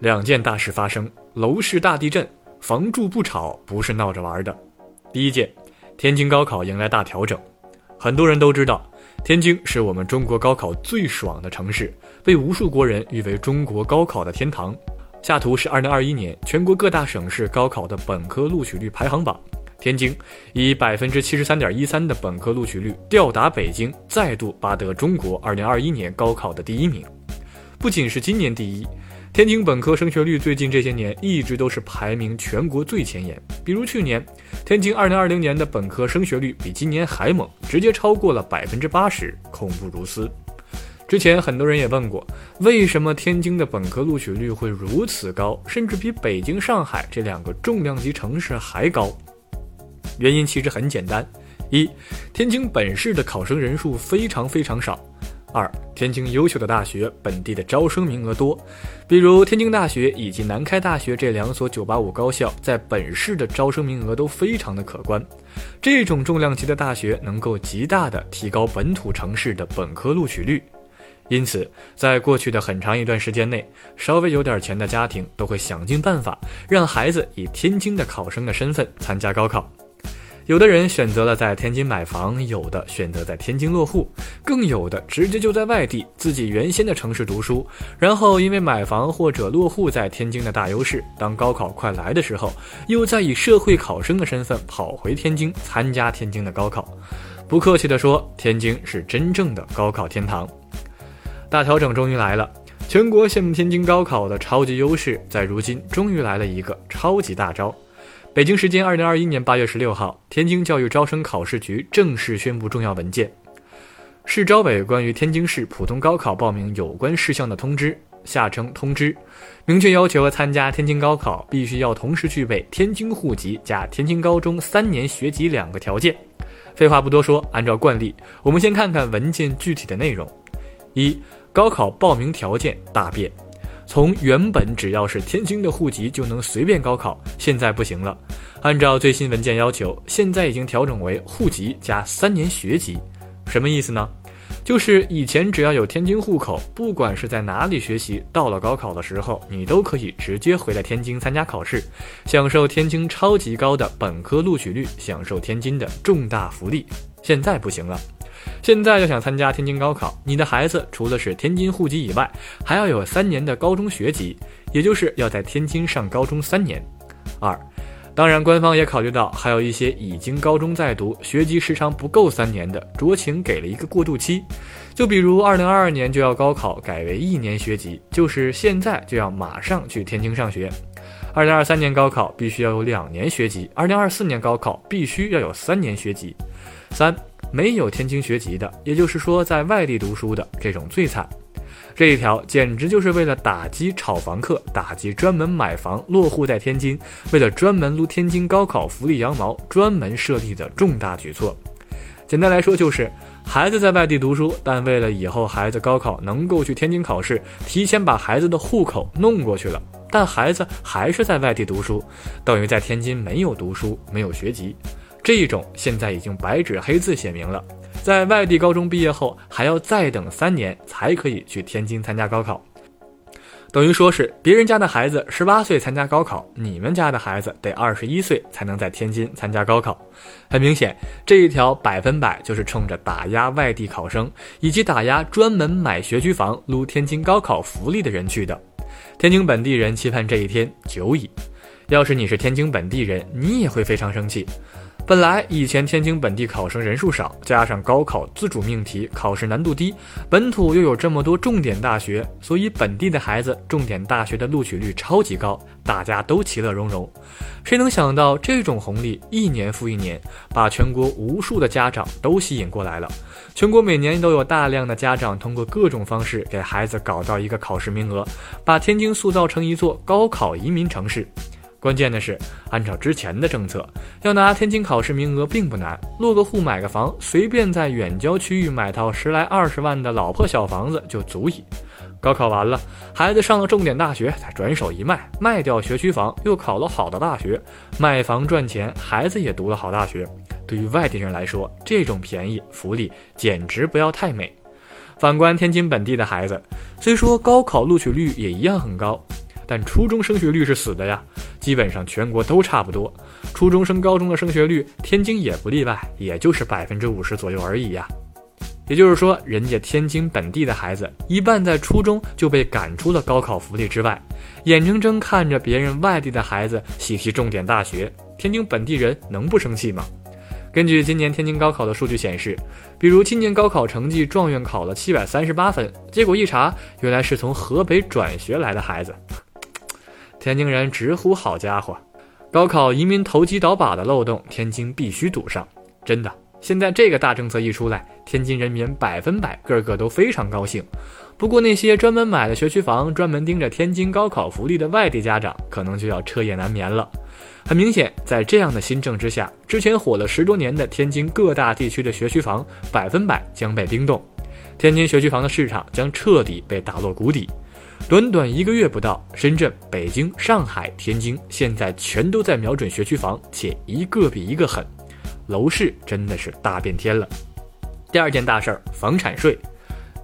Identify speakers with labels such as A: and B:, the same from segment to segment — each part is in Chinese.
A: 两件大事发生：楼市大地震，房住不炒不是闹着玩的。第一件，天津高考迎来大调整。很多人都知道，天津是我们中国高考最爽的城市，被无数国人誉为中国高考的天堂。下图是2021年全国各大省市高考的本科录取率排行榜。天津以百分之七十三点一三的本科录取率吊打北京，再度拔得中国二零二一年高考的第一名。不仅是今年第一，天津本科升学率最近这些年一直都是排名全国最前沿。比如去年，天津二零二零年的本科升学率比今年还猛，直接超过了百分之八十，恐怖如斯。之前很多人也问过，为什么天津的本科录取率会如此高，甚至比北京、上海这两个重量级城市还高？原因其实很简单：一，天津本市的考生人数非常非常少；二，天津优秀的大学本地的招生名额多，比如天津大学以及南开大学这两所985高校在本市的招生名额都非常的可观。这种重量级的大学能够极大的提高本土城市的本科录取率，因此在过去的很长一段时间内，稍微有点钱的家庭都会想尽办法让孩子以天津的考生的身份参加高考。有的人选择了在天津买房，有的选择在天津落户，更有的直接就在外地自己原先的城市读书，然后因为买房或者落户在天津的大优势，当高考快来的时候，又再以社会考生的身份跑回天津参加天津的高考。不客气地说，天津是真正的高考天堂。大调整终于来了，全国羡慕天津高考的超级优势，在如今终于来了一个超级大招。北京时间二零二一年八月十六号，天津教育招生考试局正式宣布重要文件：市招委关于天津市普通高考报名有关事项的通知（下称通知），明确要求参加天津高考必须要同时具备天津户籍加天津高中三年学籍两个条件。废话不多说，按照惯例，我们先看看文件具体的内容：一、高考报名条件大变。从原本只要是天津的户籍就能随便高考，现在不行了。按照最新文件要求，现在已经调整为户籍加三年学籍。什么意思呢？就是以前只要有天津户口，不管是在哪里学习，到了高考的时候，你都可以直接回来天津参加考试，享受天津超级高的本科录取率，享受天津的重大福利。现在不行了。现在要想参加天津高考，你的孩子除了是天津户籍以外，还要有三年的高中学籍，也就是要在天津上高中三年。二，当然官方也考虑到还有一些已经高中在读，学籍时长不够三年的，酌情给了一个过渡期。就比如二零二二年就要高考，改为一年学籍，就是现在就要马上去天津上学。二零二三年高考必须要有两年学籍，二零二四年高考必须要有三年学籍。三。没有天津学籍的，也就是说在外地读书的这种最惨。这一条简直就是为了打击炒房客，打击专门买房落户在天津，为了专门撸天津高考福利羊毛专门设立的重大举措。简单来说就是，孩子在外地读书，但为了以后孩子高考能够去天津考试，提前把孩子的户口弄过去了，但孩子还是在外地读书，等于在天津没有读书，没有学籍。这一种现在已经白纸黑字写明了，在外地高中毕业后还要再等三年才可以去天津参加高考，等于说是别人家的孩子十八岁参加高考，你们家的孩子得二十一岁才能在天津参加高考。很明显，这一条百分百就是冲着打压外地考生以及打压专门买学区房撸天津高考福利的人去的。天津本地人期盼这一天久矣，要是你是天津本地人，你也会非常生气。本来以前天津本地考生人数少，加上高考自主命题，考试难度低，本土又有这么多重点大学，所以本地的孩子重点大学的录取率超级高，大家都其乐融融。谁能想到这种红利一年复一年，把全国无数的家长都吸引过来了？全国每年都有大量的家长通过各种方式给孩子搞到一个考试名额，把天津塑造成一座高考移民城市。关键的是，按照之前的政策，要拿天津考试名额并不难，落个户买个房，随便在远郊区域买套十来二十万的老破小房子就足以。高考完了，孩子上了重点大学，再转手一卖，卖掉学区房，又考了好的大学，卖房赚钱，孩子也读了好大学。对于外地人来说，这种便宜福利简直不要太美。反观天津本地的孩子，虽说高考录取率也一样很高。但初中升学率是死的呀，基本上全国都差不多。初中升高中的升学率，天津也不例外，也就是百分之五十左右而已呀。也就是说，人家天津本地的孩子一半在初中就被赶出了高考福利之外，眼睁睁看着别人外地的孩子喜提重点大学，天津本地人能不生气吗？根据今年天津高考的数据显示，比如今年高考成绩状元考了七百三十八分，结果一查，原来是从河北转学来的孩子。天津人直呼好家伙，高考移民投机倒把的漏洞，天津必须堵上。真的，现在这个大政策一出来，天津人民百分百个个都非常高兴。不过那些专门买了学区房、专门盯着天津高考福利的外地家长，可能就要彻夜难眠了。很明显，在这样的新政之下，之前火了十多年的天津各大地区的学区房百分百将被冰冻，天津学区房的市场将彻底被打落谷底。短短一个月不到，深圳、北京、上海、天津现在全都在瞄准学区房，且一个比一个狠，楼市真的是大变天了。第二件大事儿，房产税。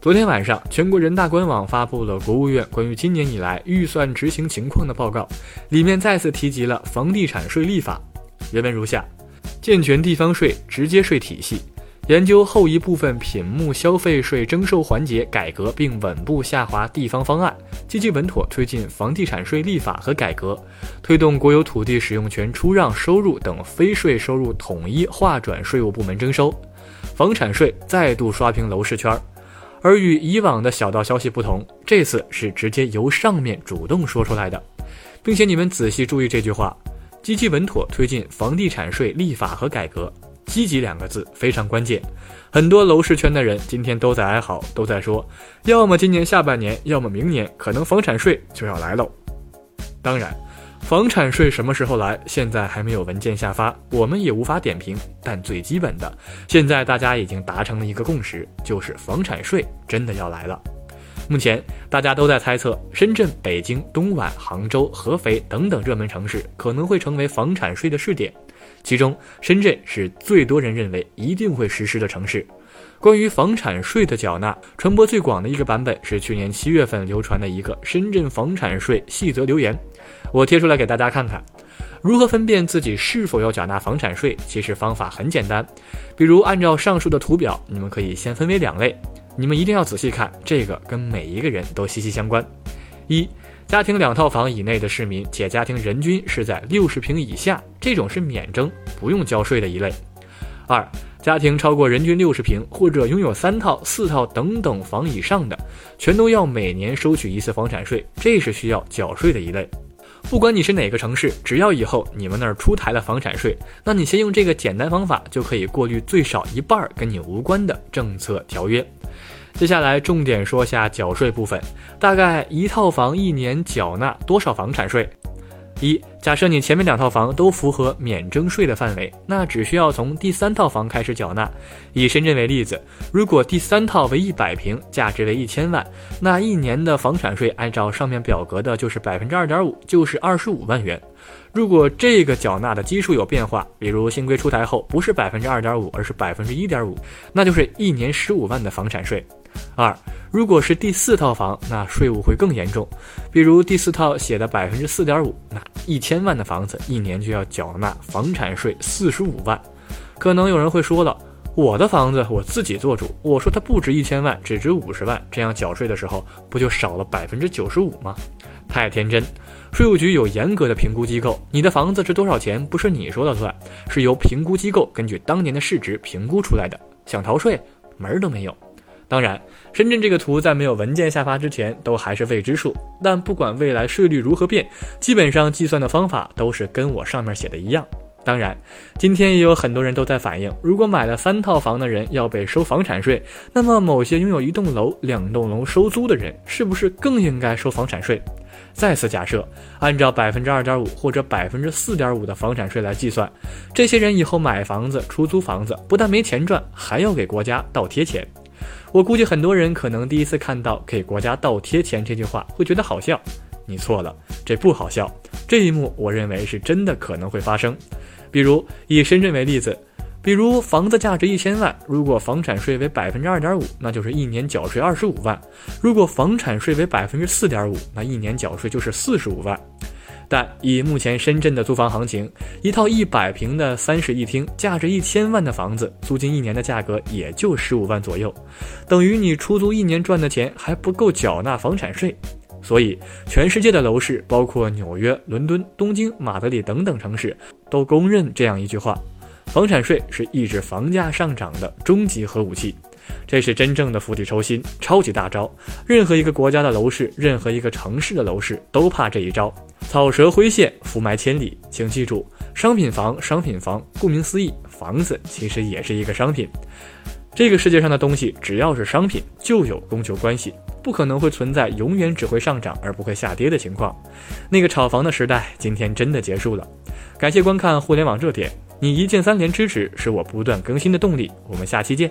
A: 昨天晚上，全国人大官网发布了国务院关于今年以来预算执行情况的报告，里面再次提及了房地产税立法。原文如下：健全地方税直接税体系，研究后一部分品目消费税征收环节改革并稳步下滑地方方案，积极稳妥推进房地产税立法和改革，推动国有土地使用权出让收入等非税收入统一划转税务部门征收，房产税再度刷屏楼市圈儿。而与以往的小道消息不同，这次是直接由上面主动说出来的，并且你们仔细注意这句话：积极稳妥推进房地产税立法和改革。积极两个字非常关键。很多楼市圈的人今天都在哀嚎，都在说，要么今年下半年，要么明年，可能房产税就要来喽。当然。房产税什么时候来？现在还没有文件下发，我们也无法点评。但最基本的，现在大家已经达成了一个共识，就是房产税真的要来了。目前大家都在猜测，深圳、北京、东莞、杭州、合肥等等热门城市可能会成为房产税的试点，其中深圳是最多人认为一定会实施的城市。关于房产税的缴纳，传播最广的一个版本是去年七月份流传的一个深圳房产税细则留言。我贴出来给大家看看，如何分辨自己是否要缴纳房产税？其实方法很简单，比如按照上述的图表，你们可以先分为两类，你们一定要仔细看，这个跟每一个人都息息相关。一，家庭两套房以内的市民，且家庭人均是在六十平以下，这种是免征不用交税的一类。二，家庭超过人均六十平或者拥有三套、四套等等房以上的，全都要每年收取一次房产税，这是需要缴税的一类。不管你是哪个城市，只要以后你们那儿出台了房产税，那你先用这个简单方法就可以过滤最少一半跟你无关的政策条约。接下来重点说下缴税部分，大概一套房一年缴纳多少房产税？一，假设你前面两套房都符合免征税的范围，那只需要从第三套房开始缴纳。以深圳为例子，如果第三套为一百平，价值为一千万，那一年的房产税按照上面表格的，就是百分之二点五，就是二十五万元。如果这个缴纳的基数有变化，比如新规出台后不是百分之二点五，而是百分之一点五，那就是一年十五万的房产税。二，如果是第四套房，那税务会更严重。比如第四套写的百分之四点五，那一千万的房子一年就要缴纳房产税四十五万。可能有人会说了，我的房子我自己做主，我说它不值一千万，只值五十万，这样缴税的时候不就少了百分之九十五吗？太天真，税务局有严格的评估机构，你的房子值多少钱不是你说了算，是由评估机构根据当年的市值评估出来的。想逃税，门儿都没有。当然，深圳这个图在没有文件下发之前都还是未知数。但不管未来税率如何变，基本上计算的方法都是跟我上面写的一样。当然，今天也有很多人都在反映，如果买了三套房的人要被收房产税，那么某些拥有一栋楼、两栋楼收租的人，是不是更应该收房产税？再次假设，按照百分之二点五或者百分之四点五的房产税来计算，这些人以后买房子、出租房子，不但没钱赚，还要给国家倒贴钱。我估计很多人可能第一次看到“给国家倒贴钱”这句话，会觉得好笑。你错了，这不好笑。这一幕，我认为是真的可能会发生。比如以深圳为例子，比如房子价值一千万，如果房产税为百分之二点五，那就是一年缴税二十五万；如果房产税为百分之四点五，那一年缴税就是四十五万。但以目前深圳的租房行情，一套一百平的三室一厅，价值一千万的房子，租金一年的价格也就十五万左右，等于你出租一年赚的钱还不够缴纳房产税。所以，全世界的楼市，包括纽约、伦敦、东京、马德里等等城市，都公认这样一句话。房产税是抑制房价上涨的终极核武器，这是真正的釜底抽薪，超级大招。任何一个国家的楼市，任何一个城市的楼市都怕这一招。草蛇灰线，伏埋千里。请记住，商品房，商品房，顾名思义，房子其实也是一个商品。这个世界上的东西，只要是商品，就有供求关系，不可能会存在永远只会上涨而不会下跌的情况。那个炒房的时代，今天真的结束了。感谢观看互联网热点。你一键三连支持是我不断更新的动力，我们下期见。